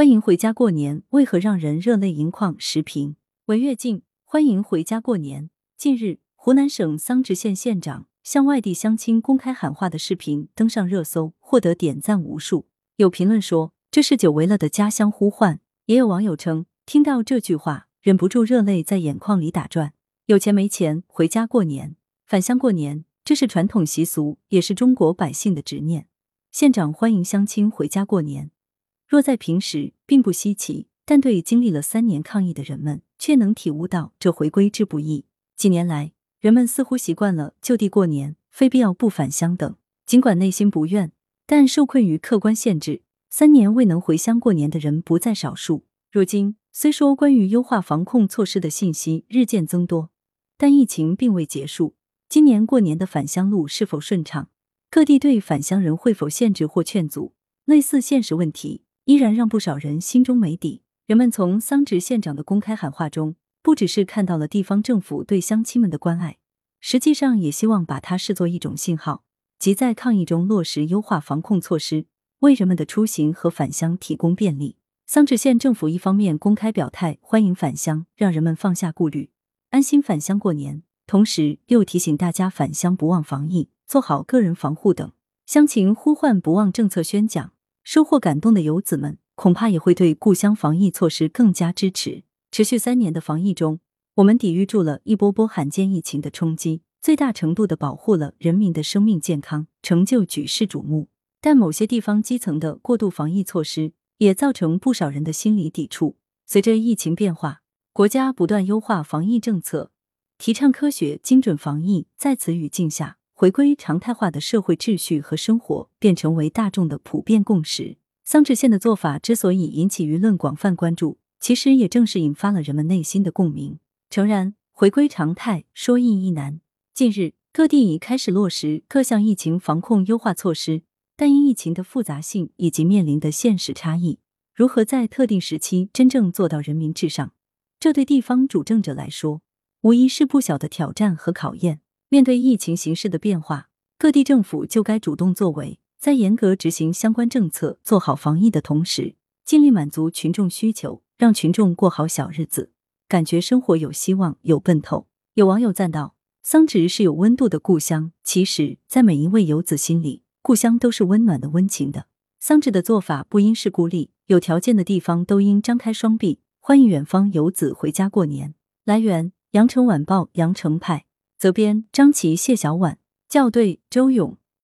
欢迎回家过年，为何让人热泪盈眶？时评：文跃进，欢迎回家过年。近日，湖南省桑植县县长向外地乡亲公开喊话的视频登上热搜，获得点赞无数。有评论说这是久违了的家乡呼唤，也有网友称听到这句话忍不住热泪在眼眶里打转。有钱没钱，回家过年，返乡过年，这是传统习俗，也是中国百姓的执念。县长欢迎乡亲回家过年。若在平时并不稀奇，但对经历了三年抗疫的人们，却能体悟到这回归之不易。几年来，人们似乎习惯了就地过年，非必要不返乡等。尽管内心不愿，但受困于客观限制，三年未能回乡过年的人不在少数。如今，虽说关于优化防控措施的信息日渐增多，但疫情并未结束。今年过年的返乡路是否顺畅？各地对返乡人会否限制或劝阻？类似现实问题。依然让不少人心中没底。人们从桑植县长的公开喊话中，不只是看到了地方政府对乡亲们的关爱，实际上也希望把它视作一种信号，即在抗疫中落实优化防控措施，为人们的出行和返乡提供便利。桑植县政府一方面公开表态欢迎返乡，让人们放下顾虑，安心返乡过年，同时又提醒大家返乡不忘防疫，做好个人防护等。乡情呼唤不忘政策宣讲。收获感动的游子们，恐怕也会对故乡防疫措施更加支持。持续三年的防疫中，我们抵御住了一波波罕见疫情的冲击，最大程度的保护了人民的生命健康，成就举世瞩目。但某些地方基层的过度防疫措施，也造成不少人的心理抵触。随着疫情变化，国家不断优化防疫政策，提倡科学精准防疫，在此语境下。回归常态化的社会秩序和生活，便成为大众的普遍共识。桑植县的做法之所以引起舆论广泛关注，其实也正是引发了人们内心的共鸣。诚然，回归常态说易亦难。近日，各地已开始落实各项疫情防控优化措施，但因疫情的复杂性以及面临的现实差异，如何在特定时期真正做到人民至上，这对地方主政者来说，无疑是不小的挑战和考验。面对疫情形势的变化，各地政府就该主动作为，在严格执行相关政策、做好防疫的同时，尽力满足群众需求，让群众过好小日子，感觉生活有希望、有奔头。有网友赞道：“桑植是有温度的故乡。”其实，在每一位游子心里，故乡都是温暖的、温情的。桑植的做法不应是孤立，有条件的地方都应张开双臂，欢迎远方游子回家过年。来源：羊城晚报羊城派。责编：张琪、谢小婉，校对：周勇。